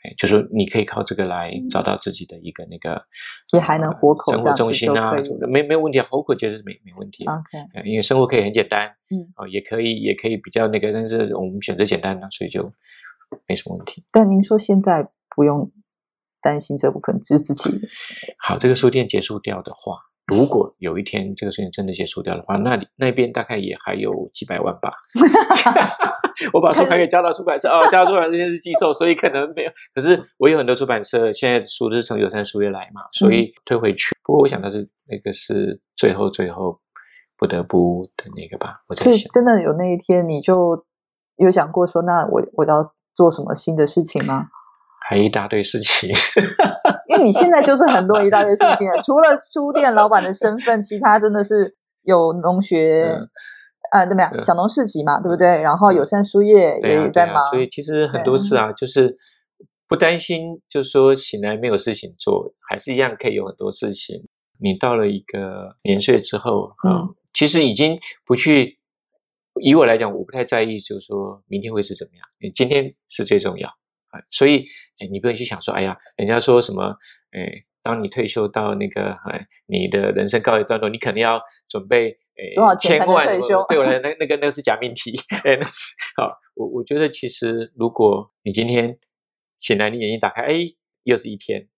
[SPEAKER 2] 哎，就是你可以靠这个来找到自己的一个那个，
[SPEAKER 1] 也还能活口
[SPEAKER 2] 生活中心啊，没没有问题，活口其实是没没问题。
[SPEAKER 1] OK，
[SPEAKER 2] 因为生活可以很简单，嗯，哦，也可以也可以比较那个，但是我们选择简单的，所以就没什么问题。
[SPEAKER 1] 但您说现在不用。担心这部分只是自己。
[SPEAKER 2] 好，这个书店结束掉的话，如果有一天这个事情真的结束掉的话，那里那边大概也还有几百万吧。*laughs* 我把书还给交到出版社哦，交到出版社是寄售，所以可能没有。可是我有很多出版社现在书都是从友山书业来嘛，所以退回去。不过我想的是，那个是最后最后不得不的那个吧。我
[SPEAKER 1] 所以真的有那一天，你就有想过说，那我我要做什么新的事情吗？
[SPEAKER 2] 还一大堆事情，*laughs*
[SPEAKER 1] 因为你现在就是很多一大堆事情，除了书店老板的身份，其他真的是有农学。啊，怎么样？小农市集嘛，对不对？然后友善书业也在忙，
[SPEAKER 2] 所以其实很多事啊，就是不担心，就是说醒来没有事情做，还是一样可以有很多事情。你到了一个年岁之后，嗯，其实已经不去。以我来讲，我不太在意，就是说明天会是怎么样，今天是最重要啊。所以，哎，你不用去想说，哎呀，人家说什么，哎，当你退休到那个，哎，你的人生告一段落，你肯定要准备。
[SPEAKER 1] 多少钱才能退休？
[SPEAKER 2] 对我来，那那个那个是假命题。哎，那是好。我我觉得其实，如果你今天醒来，你眼睛打开，哎，又是一天，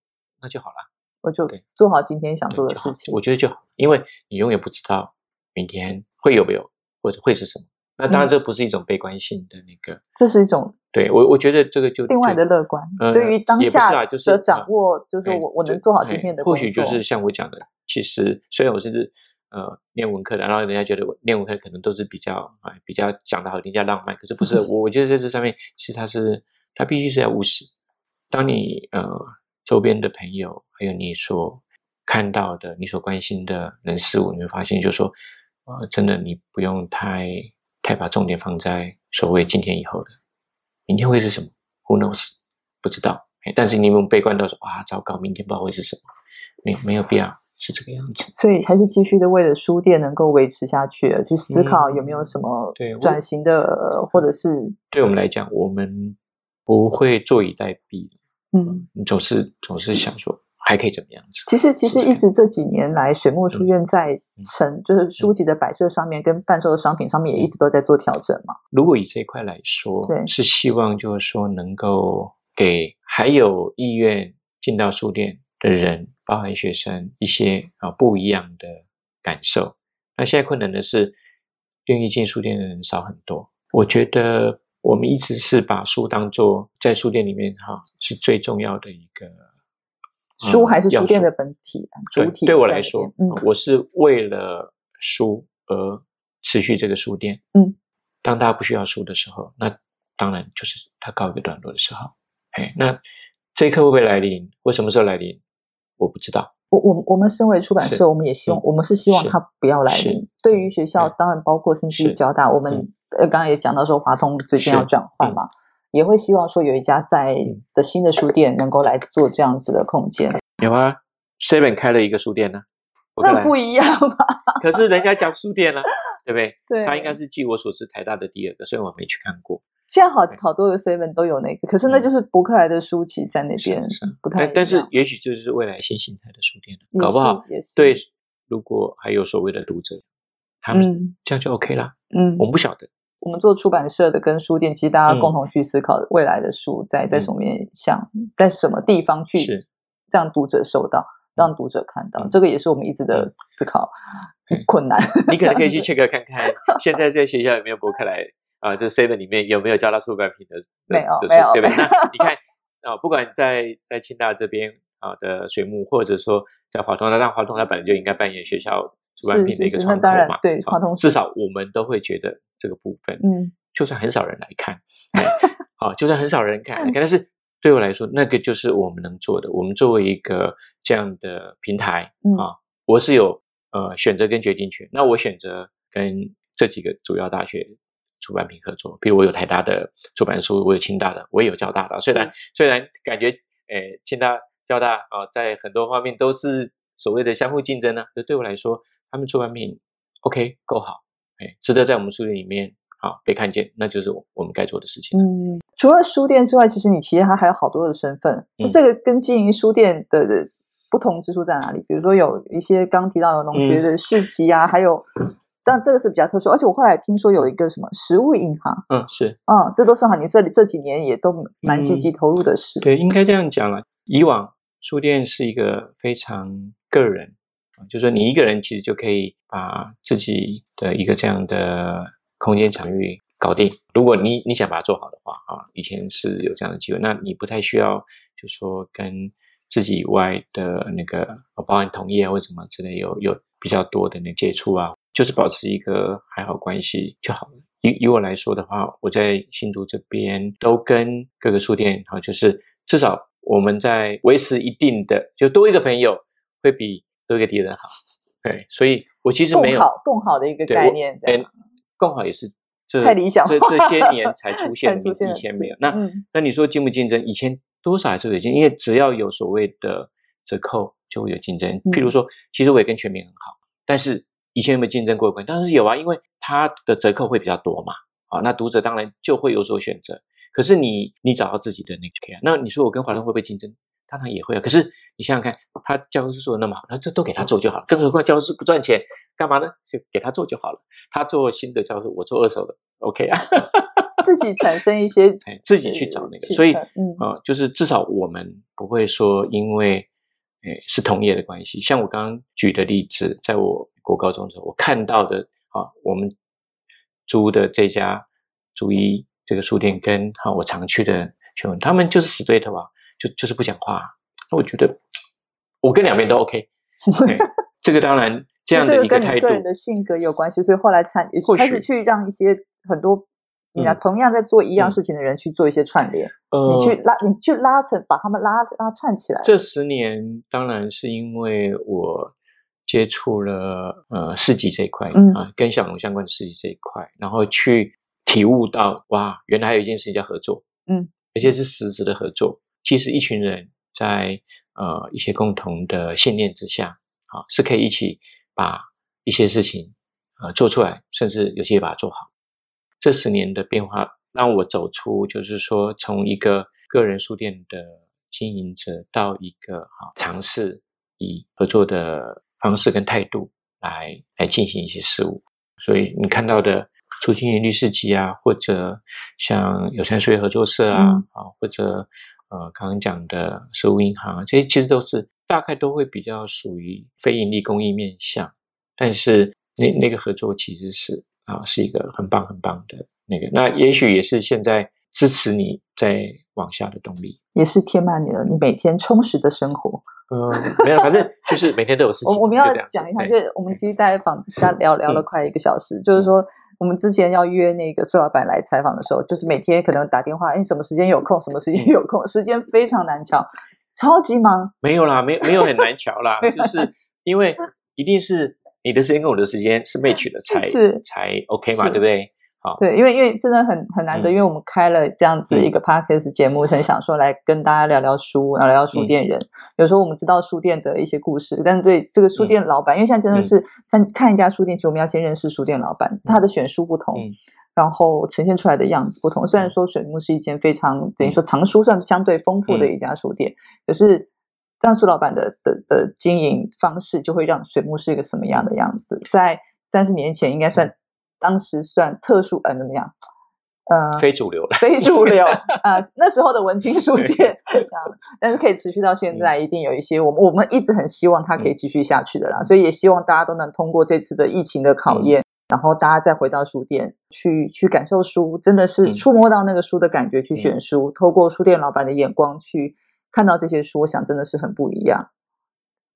[SPEAKER 2] 那就好了。
[SPEAKER 1] 我就做好今天想做的事情。
[SPEAKER 2] 我觉得就好，因为你永远不知道明天会有没有，或者会是什么。那当然，这不是一种悲观性的那个，
[SPEAKER 1] 这是一种
[SPEAKER 2] 对我我觉得这个就
[SPEAKER 1] 另外的乐观。对于当下的掌握，就是我我能做好今天的
[SPEAKER 2] 或许就是像我讲的，其实虽然我是。呃，念文科的，然后人家觉得念文科可能都是比较啊，比较讲的好听，叫浪漫。可是不是，我我觉得在这上面，其实它是，它必须是要务实。当你呃周边的朋友，还有你所看到的、你所关心的人事物，你会发现，就是说，呃，真的你不用太太把重点放在所谓今天以后的，明天会是什么？Who knows？不知道。但是你们悲观到说啊，糟糕，明天不知道会是什么，没没有必要。是这个样子，
[SPEAKER 1] 所以还是继续的为了书店能够维持下去，去思考有没有什么转型的，或者是
[SPEAKER 2] 对我们来讲，我们不会坐以待毙。嗯，你总是总是想说还可以怎么样子？
[SPEAKER 1] 其实其实一直这几年来，水墨书院在成就是书籍的摆设上面跟贩售的商品上面也一直都在做调整嘛。
[SPEAKER 2] 如果以这一块来说，对，是希望就是说能够给还有意愿进到书店的人。包含学生一些啊不一样的感受。那现在困难的是，愿意进书店的人少很多。我觉得我们一直是把书当做在书店里面哈是最重要的一个
[SPEAKER 1] 书，还是书店的本体主体。
[SPEAKER 2] 对我来说，嗯，我是为了书而持续这个书店。嗯，当大家不需要书的时候，那当然就是它告一个段落的时候。哎，那这一刻会不会来临？会什么时候来临？我不知道，
[SPEAKER 1] 我我我们身为出版社，我们也希望，我们是希望它不要来临。对于学校，当然包括甚至于交大，我们呃刚刚也讲到说，华通最近要转换嘛，也会希望说有一家在的新的书店能够来做这样子的空间。
[SPEAKER 2] 有啊，Seven 开了一个书店呢，
[SPEAKER 1] 那不一样吧？*laughs*
[SPEAKER 2] 可是人家讲书店呢，对不对？*laughs*
[SPEAKER 1] 对，
[SPEAKER 2] 他应该是据我所知台大的第二个，虽然我没去看过。
[SPEAKER 1] 现在好好多的 seven 都有那个，可是那就是博客来的书籍在那边不太。
[SPEAKER 2] 但是也许就是未来新形态的书店搞不好对。如果还有所谓的读者，他们这样就 OK 啦。嗯，我们不晓得。
[SPEAKER 1] 我们做出版社的跟书店，其实大家共同去思考未来的书在在什么面向，在什么地方去让读者收到，让读者看到，这个也是我们一直的思考困难。
[SPEAKER 2] 你可能可以去 *laughs* check 看看，现在在学校有没有博客来。啊，就 seven 里面有没有交到出版品的？
[SPEAKER 1] 没有，没有，
[SPEAKER 2] 对不对？那你看啊，*laughs* 不管在在清大这边啊的水木，或者说在华东，那让华东它本来就应该扮演学校出版品的一个窗口嘛。
[SPEAKER 1] 对，
[SPEAKER 2] 至少我们都会觉得这个部分，嗯，就算很少人来看，*laughs* 好，就算很少人看，但是对我来说，那个就是我们能做的。我们作为一个这样的平台啊，我是有呃选择跟决定权。那我选择跟这几个主要大学。出版品合作，比如我有台大的出版书，我有清大的，我也有交大的。虽然虽然感觉，诶，清大、交大啊，在很多方面都是所谓的相互竞争呢。这对我来说，他们出版品 OK 够好，哎，值得在我们书店里面好被看见，那就是我们该做的事情。嗯，
[SPEAKER 1] 除了书店之外，其实你其实还还有好多的身份。那这个跟经营书店的不同之处在哪里？比如说有一些刚提到有农学的市集啊，还有。但这个是比较特殊，而且我后来听说有一个什么食物银行，
[SPEAKER 2] 嗯，是，
[SPEAKER 1] 嗯，这都是好，你这里这几年也都蛮积极投入的事。
[SPEAKER 2] 对，应该这样讲了。以往书店是一个非常个人，就是说你一个人其实就可以把自己的一个这样的空间场域搞定。如果你你想把它做好的话，啊，以前是有这样的机会，那你不太需要，就说跟自己以外的那个包含同业或什么之类有有比较多的那接触啊。就是保持一个还好关系就好了。以以我来说的话，我在新竹这边都跟各个书店哈，就是至少我们在维持一定的，就多一个朋友会比多一个敌人好。对，所以我其实没有
[SPEAKER 1] 更好的一个概念，
[SPEAKER 2] 哎，更好也是这
[SPEAKER 1] 太理想，
[SPEAKER 2] 这这些年才出现，
[SPEAKER 1] 的，
[SPEAKER 2] 以前没有。那那你说竞不竞争？以前多少还是有竞争，因为只要有所谓的折扣，就会有竞争。譬如说，其实我也跟全民很好，但是以前有没有竞争过？当然是有啊，因为它的折扣会比较多嘛。啊，那读者当然就会有所选择。可是你你找到自己的那个 K 啊，那你说我跟华东会不会竞争？当然也会啊，可是你想想看，他教师做的那么好，那这都给他做就好了。更何况教师不赚钱，干嘛呢？就给他做就好了。他做新的教师，我做二手的，OK 啊。*laughs*
[SPEAKER 1] 自己产生一些，*laughs*
[SPEAKER 2] 自己去找那个。所以，啊，就是至少我们不会说因为，诶，是同业的关系。像我刚刚举的例子，在我国高中时候，我看到的啊，我们租的这家租一这个书店，跟哈我常去的全文，他们就是死对头啊。就就是不讲话，那我觉得我跟两边都 OK，*laughs* 这个当然这样的一个态度，
[SPEAKER 1] 个人的性格有关系，所以后来参开始去让一些很多你看同样在做一样事情的人去做一些串联，你去拉你去拉成把他们拉拉串起来。
[SPEAKER 2] 这十年当然是因为我接触了呃市集这一块啊，跟小龙相关的市集这一块，然后去体悟到哇，原来还有一件事情叫合作，嗯，而且是实质的合作。其实一群人在呃一些共同的信念之下，啊，是可以一起把一些事情呃做出来，甚至有些把它做好。这十年的变化让我走出，就是说从一个个人书店的经营者到一个哈尝试以合作的方式跟态度来来进行一些事务。所以你看到的出经营律师集啊，或者像有山书业合作社啊，啊或者。呃，刚刚讲的收物银行，这些其实都是大概都会比较属于非盈利公益面向，但是那那个合作其实是啊，是一个很棒很棒的那个，那也许也是现在支持你在往下的动力，
[SPEAKER 1] 也是填满你了你每天充实的生活。
[SPEAKER 2] 嗯，没有，反正就是每天都有事情。
[SPEAKER 1] 我我们要讲一下，就是我们其实大家访下聊聊了快一个小时，就是说。我们之前要约那个苏老板来采访的时候，就是每天可能打电话，哎，什么时间有空，什么时间有空，时间非常难瞧，超级忙。
[SPEAKER 2] 没有啦，没没有很难瞧啦，*laughs* 就是因为一定是你的时间跟我的时间是 *laughs* match 的才才 OK 嘛，对不对？
[SPEAKER 1] 对，因为因为真的很很难得，因为我们开了这样子一个 podcast 节目，*laughs* 很想说来跟大家聊聊书，聊聊书店人。有时候我们知道书店的一些故事，但是对这个书店老板，因为现在真的是看看一家书店，其实我们要先认识书店老板，他的选书不同，然后呈现出来的样子不同。虽然说水木是一间非常等于说藏书算相对丰富的一家书店，可是让苏老板的的的经营方式，就会让水木是一个什么样的样子？在三十年前，应该算。当时算特殊，呃，怎么样？
[SPEAKER 2] 呃，*laughs* 非主流了。
[SPEAKER 1] 非主流。*laughs* 啊，那时候的文青书店，*laughs* 但是可以持续到现在，一定有一些我们我们一直很希望它可以继续下去的啦。所以也希望大家都能通过这次的疫情的考验，然后大家再回到书店去去感受书，真的是触摸到那个书的感觉，去选书，透过书店老板的眼光去看到这些书，我想真的是很不一样。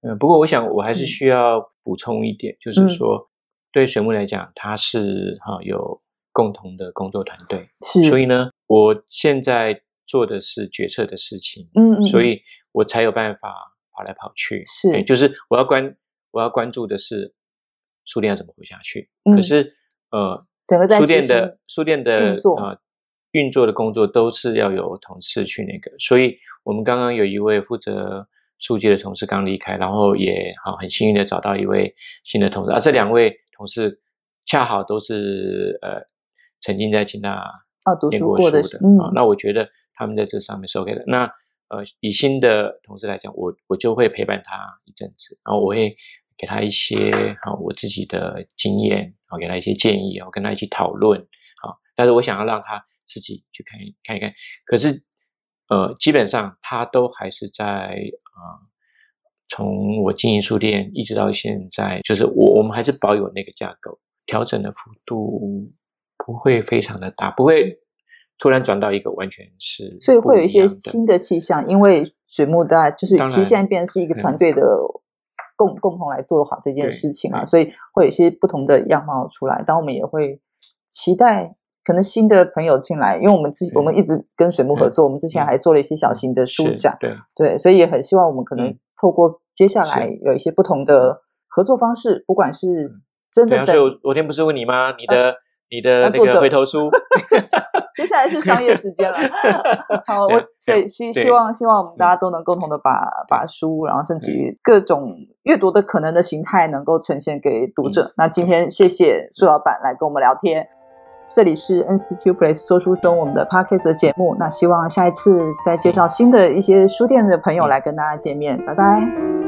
[SPEAKER 2] 嗯，不过我想我还是需要补充一点，就是说。对水木来讲，他是哈有共同的工作团队，
[SPEAKER 1] 是，
[SPEAKER 2] 所以呢，我现在做的是决策的事情，嗯嗯，所以我才有办法跑来跑去，
[SPEAKER 1] 是，
[SPEAKER 2] 就是我要关我要关注的是书店要怎么活下去，可是呃，
[SPEAKER 1] 整个
[SPEAKER 2] 书店的书店的呃运作的工作都是要有同事去那个，所以我们刚刚有一位负责书记的同事刚离开，然后也好很幸运的找到一位新的同事，啊，这两位。同事恰好都是呃曾经在清大
[SPEAKER 1] 啊读书过的，
[SPEAKER 2] 嗯，那我觉得他们在这上面是 OK 的。那呃以新的同事来讲，我我就会陪伴他一阵子，然后我会给他一些啊我自己的经验，然后给他一些建议，然后跟他一起讨论啊。但是我想要让他自己去看一看一看，可是呃基本上他都还是在啊。从我经营书店一直到现在，就是我我们还是保有那个架构，调整的幅度不会非常的大，不会突然转到一个完全是，
[SPEAKER 1] 所以会有一些新的气象，因为水木的，就是其实现在变成是一个团队的共共同来做好这件事情嘛，所以会有一些不同的样貌出来。但我们也会期待可能新的朋友进来，因为我们之我们一直跟水木合作，我们之前还做了一些小型的书展，
[SPEAKER 2] 对
[SPEAKER 1] 对，所以也很希望我们可能透过接下来有一些不同的合作方式，不管是真的，
[SPEAKER 2] 所以我昨天不是问你吗？你的。你的那个回头书，*laughs*
[SPEAKER 1] 接下来是商业时间了。*laughs* 好，我所以希希望希望我们大家都能共同的把把书，然后甚至于各种阅读的可能的形态，能够呈现给读者。那今天谢谢苏老板来跟我们聊天。这里是 NCTU Place 说书中我们的 Podcast 的节目。那希望下一次再介绍新的一些书店的朋友来跟大家见面。拜拜。